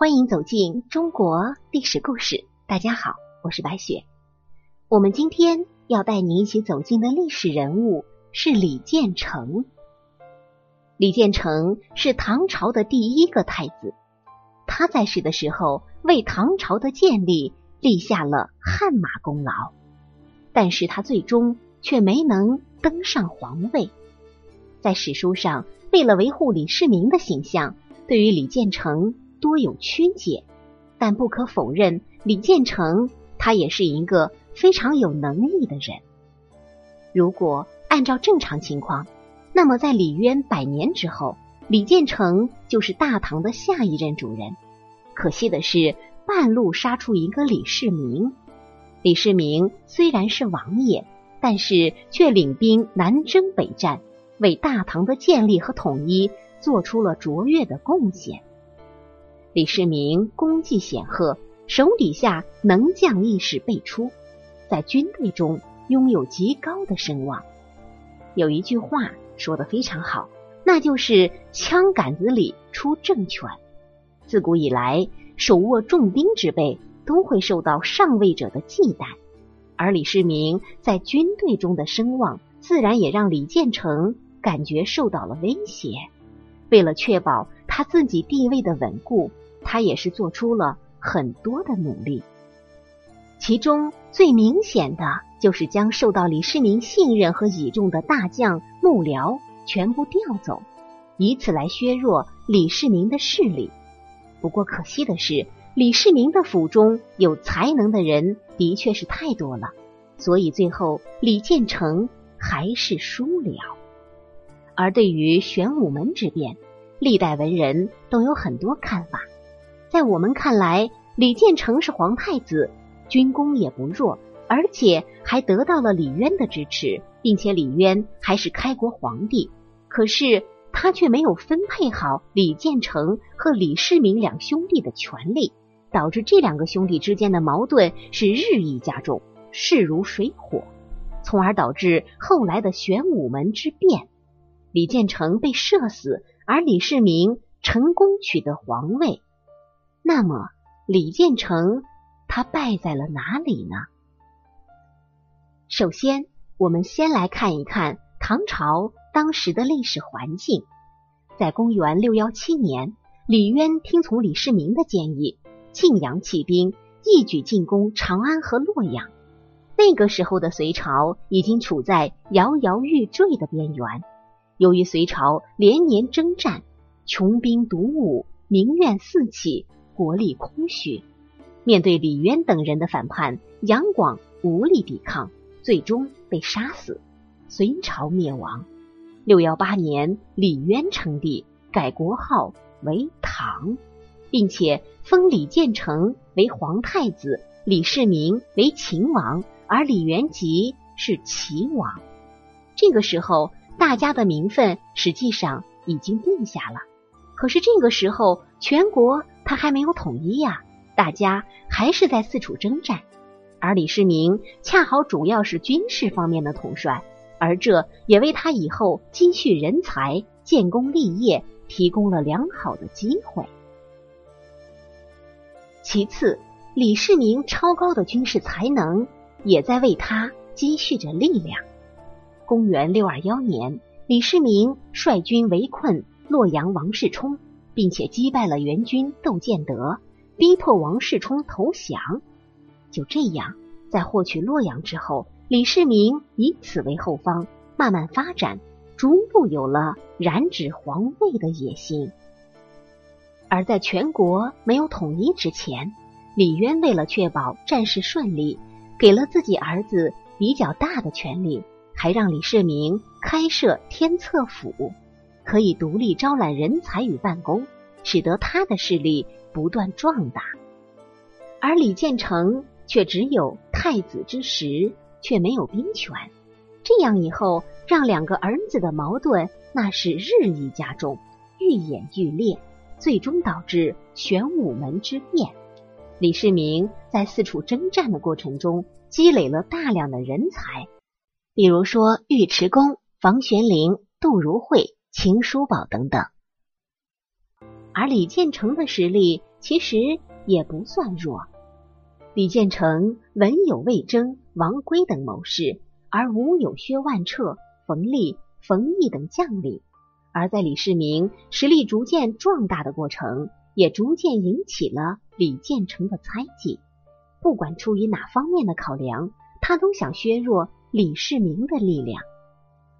欢迎走进中国历史故事。大家好，我是白雪。我们今天要带您一起走进的历史人物是李建成。李建成是唐朝的第一个太子，他在世的时候为唐朝的建立立下了汗马功劳，但是他最终却没能登上皇位。在史书上，为了维护李世民的形象，对于李建成。多有曲解，但不可否认，李建成他也是一个非常有能力的人。如果按照正常情况，那么在李渊百年之后，李建成就是大唐的下一任主人。可惜的是，半路杀出一个李世民。李世民虽然是王爷，但是却领兵南征北战，为大唐的建立和统一做出了卓越的贡献。李世民功绩显赫，手底下能将意识辈出，在军队中拥有极高的声望。有一句话说的非常好，那就是“枪杆子里出政权”。自古以来，手握重兵之辈都会受到上位者的忌惮，而李世民在军队中的声望，自然也让李建成感觉受到了威胁。为了确保他自己地位的稳固。他也是做出了很多的努力，其中最明显的就是将受到李世民信任和倚重的大将幕僚全部调走，以此来削弱李世民的势力。不过可惜的是，李世民的府中有才能的人的确是太多了，所以最后李建成还是输了。而对于玄武门之变，历代文人都有很多看法。在我们看来，李建成是皇太子，军功也不弱，而且还得到了李渊的支持，并且李渊还是开国皇帝。可是他却没有分配好李建成和李世民两兄弟的权利，导致这两个兄弟之间的矛盾是日益加重，势如水火，从而导致后来的玄武门之变。李建成被射死，而李世民成功取得皇位。那么，李建成他败在了哪里呢？首先，我们先来看一看唐朝当时的历史环境。在公元六幺七年，李渊听从李世民的建议，晋阳起兵，一举进攻长安和洛阳。那个时候的隋朝已经处在摇摇欲坠的边缘。由于隋朝连年征战，穷兵黩武，民怨四起。国力空虚，面对李渊等人的反叛，杨广无力抵抗，最终被杀死，隋朝灭亡。六幺八年，李渊称帝，改国号为唐，并且封李建成为皇太子，李世民为秦王，而李元吉是齐王。这个时候，大家的名分实际上已经定下了。可是这个时候，全国。他还没有统一呀，大家还是在四处征战，而李世民恰好主要是军事方面的统帅，而这也为他以后积蓄人才、建功立业提供了良好的机会。其次，李世民超高的军事才能也在为他积蓄着力量。公元六二幺年，李世民率军围困洛阳王世充。并且击败了元军窦建德，逼迫王世充投降。就这样，在获取洛阳之后，李世民以此为后方，慢慢发展，逐步有了染指皇位的野心。而在全国没有统一之前，李渊为了确保战事顺利，给了自己儿子比较大的权力，还让李世民开设天策府。可以独立招揽人才与办公，使得他的势力不断壮大。而李建成却只有太子之实，却没有兵权。这样以后，让两个儿子的矛盾那是日益加重，愈演愈烈，最终导致玄武门之变。李世民在四处征战的过程中，积累了大量的人才，比如说尉迟恭、房玄龄、杜如晦。秦叔宝等等，而李建成的实力其实也不算弱。李建成文有魏征、王圭等谋士，而武有薛万彻、冯立、冯异等将领；而在李世民实力逐渐壮大的过程，也逐渐引起了李建成的猜忌。不管出于哪方面的考量，他都想削弱李世民的力量。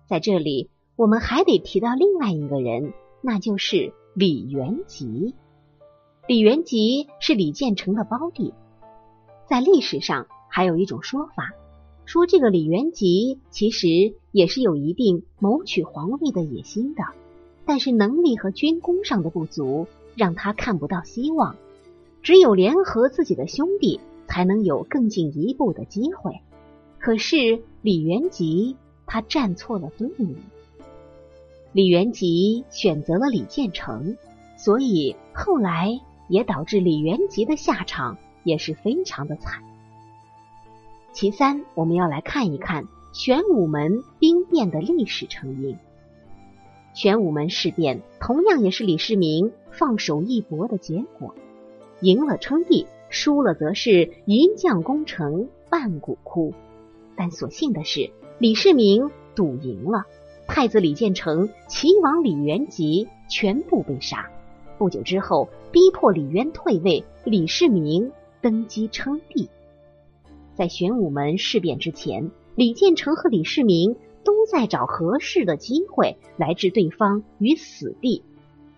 在这里，我们还得提到另外一个人，那就是李元吉。李元吉是李建成的胞弟。在历史上还有一种说法，说这个李元吉其实也是有一定谋取皇位的野心的，但是能力和军功上的不足，让他看不到希望。只有联合自己的兄弟，才能有更进一步的机会。可是李元吉他站错了队伍，李元吉选择了李建成，所以后来也导致李元吉的下场。也是非常的惨。其三，我们要来看一看玄武门兵变的历史成因。玄武门事变同样也是李世民放手一搏的结果，赢了称帝，输了则是一将功成万骨枯。但所幸的是，李世民赌赢了，太子李建成、齐王李元吉全部被杀。不久之后，逼迫李渊退位，李世民。登基称帝，在玄武门事变之前，李建成和李世民都在找合适的机会来置对方于死地。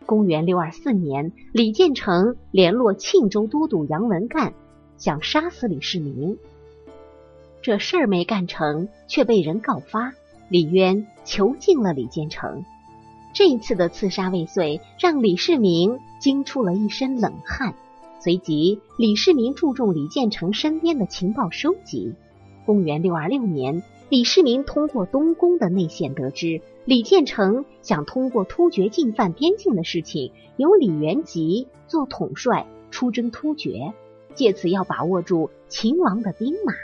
公元六二四年，李建成联络庆州都督杨文干，想杀死李世民。这事儿没干成，却被人告发，李渊囚禁了李建成。这一次的刺杀未遂，让李世民惊出了一身冷汗。随即，李世民注重李建成身边的情报收集。公元六二六年，李世民通过东宫的内线得知，李建成想通过突厥进犯边境的事情，由李元吉做统帅出征突厥，借此要把握住秦王的兵马，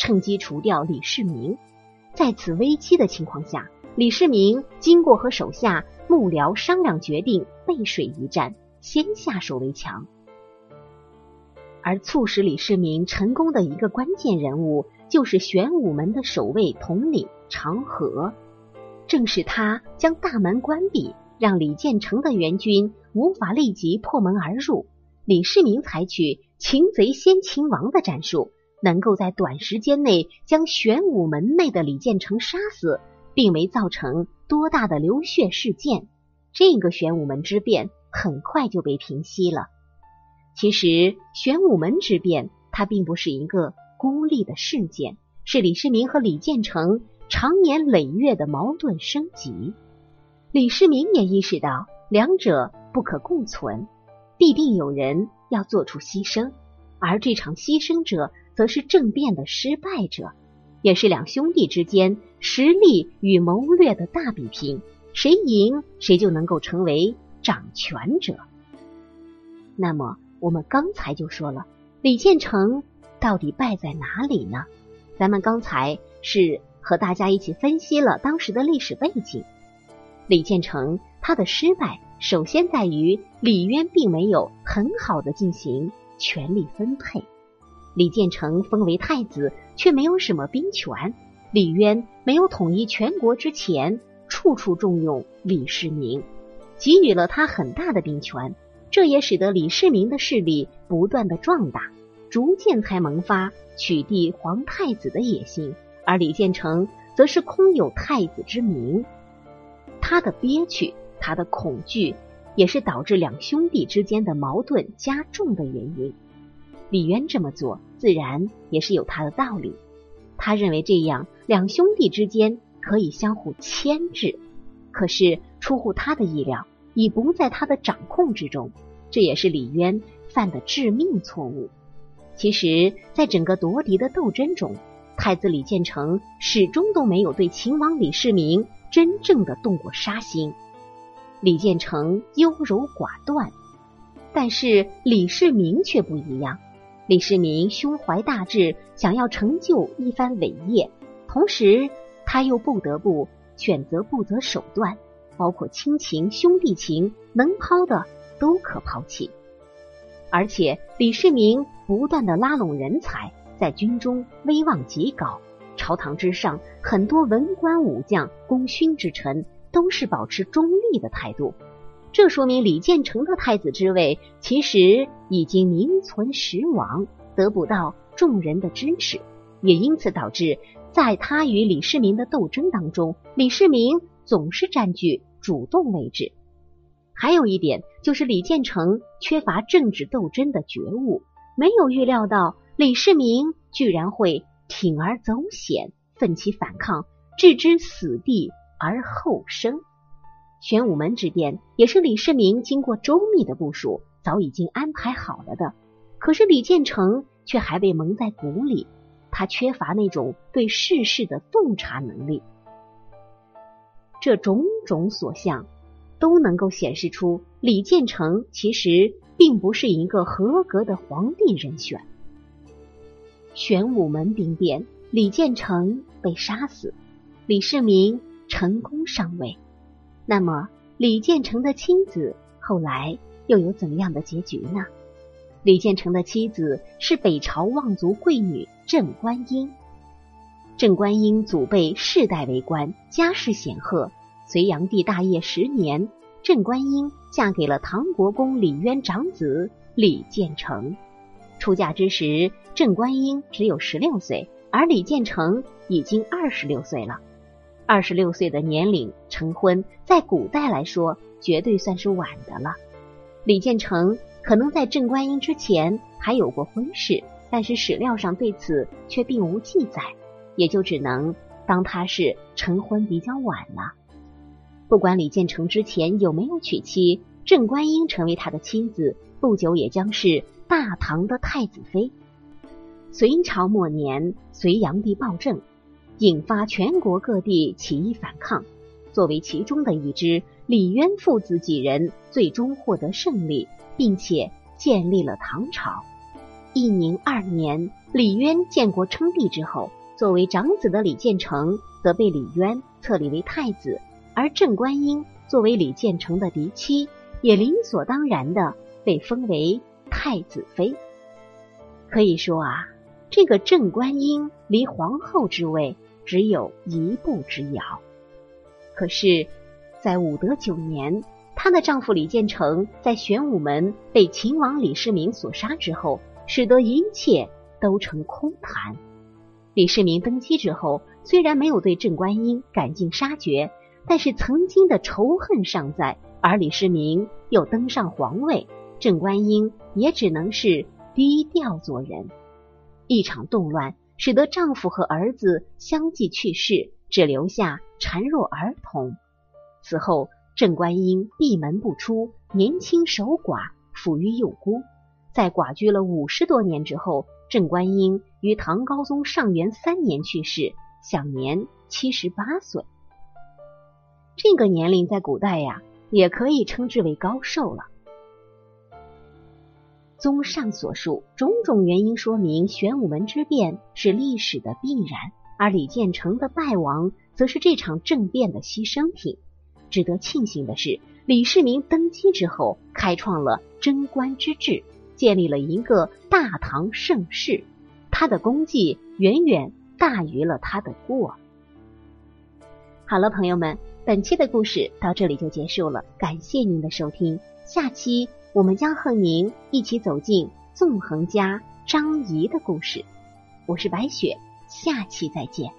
趁机除掉李世民。在此危机的情况下，李世民经过和手下幕僚商量，决定背水一战，先下手为强。而促使李世民成功的一个关键人物，就是玄武门的守卫统领长河。正是他将大门关闭，让李建成的援军无法立即破门而入。李世民采取“擒贼先擒王”的战术，能够在短时间内将玄武门内的李建成杀死，并没造成多大的流血事件。这个玄武门之变很快就被平息了。其实玄武门之变，它并不是一个孤立的事件，是李世民和李建成长年累月的矛盾升级。李世民也意识到两者不可共存，必定有人要做出牺牲，而这场牺牲者则是政变的失败者，也是两兄弟之间实力与谋略的大比拼，谁赢谁就能够成为掌权者。那么。我们刚才就说了，李建成到底败在哪里呢？咱们刚才是和大家一起分析了当时的历史背景。李建成他的失败，首先在于李渊并没有很好的进行权力分配。李建成封为太子，却没有什么兵权。李渊没有统一全国之前，处处重用李世民，给予了他很大的兵权。这也使得李世民的势力不断的壮大，逐渐才萌发取缔皇太子的野心，而李建成则是空有太子之名。他的憋屈，他的恐惧，也是导致两兄弟之间的矛盾加重的原因。李渊这么做，自然也是有他的道理。他认为这样两兄弟之间可以相互牵制，可是出乎他的意料。已不在他的掌控之中，这也是李渊犯的致命错误。其实，在整个夺嫡的斗争中，太子李建成始终都没有对秦王李世民真正的动过杀心。李建成优柔寡断，但是李世民却不一样。李世民胸怀大志，想要成就一番伟业，同时他又不得不选择不择手段。包括亲情、兄弟情，能抛的都可抛弃。而且李世民不断的拉拢人才，在军中威望极高。朝堂之上，很多文官武将、功勋之臣都是保持中立的态度。这说明李建成的太子之位其实已经名存实亡，得不到众人的支持，也因此导致在他与李世民的斗争当中，李世民总是占据主动位置。还有一点就是李建成缺乏政治斗争的觉悟，没有预料到李世民居然会铤而走险，奋起反抗，置之死地而后生。玄武门之变也是李世民经过周密的部署，早已经安排好了的。可是李建成却还被蒙在鼓里，他缺乏那种对世事的洞察能力。这种种所向，都能够显示出李建成其实并不是一个合格的皇帝人选。玄武门兵变，李建成被杀死，李世民成功上位。那么，李建成的妻子后来又有怎样的结局呢？李建成的妻子是北朝望族贵女郑观音。郑观音祖辈世代为官，家世显赫。隋炀帝大业十年，郑观音嫁给了唐国公李渊长子李建成。出嫁之时，郑观音只有十六岁，而李建成已经二十六岁了。二十六岁的年龄成婚，在古代来说绝对算是晚的了。李建成可能在郑观音之前还有过婚事，但是史料上对此却并无记载，也就只能当他是成婚比较晚了。不管李建成之前有没有娶妻，郑观音成为他的妻子，不久也将是大唐的太子妃。隋朝末年，隋炀帝暴政。引发全国各地起义反抗，作为其中的一支，李渊父子几人最终获得胜利，并且建立了唐朝。义宁二年，李渊建国称帝之后，作为长子的李建成则被李渊册立为太子，而郑观音作为李建成的嫡妻，也理所当然的被封为太子妃。可以说啊，这个郑观音离皇后之位。只有一步之遥。可是，在武德九年，她的丈夫李建成在玄武门被秦王李世民所杀之后，使得一切都成空谈。李世民登基之后，虽然没有对郑观音赶尽杀绝，但是曾经的仇恨尚在。而李世民又登上皇位，郑观音也只能是低调做人。一场动乱。使得丈夫和儿子相继去世，只留下孱弱儿童。此后，郑观音闭门不出，年轻守寡，抚育幼孤。在寡居了五十多年之后，郑观音于唐高宗上元三年去世，享年七十八岁。这个年龄在古代呀，也可以称之为高寿了。综上所述，种种原因说明玄武门之变是历史的必然，而李建成的败亡则是这场政变的牺牲品。值得庆幸的是，李世民登基之后，开创了贞观之治，建立了一个大唐盛世，他的功绩远远大于了他的过。好了，朋友们，本期的故事到这里就结束了，感谢您的收听，下期。我们将和您一起走进纵横家张仪的故事。我是白雪，下期再见。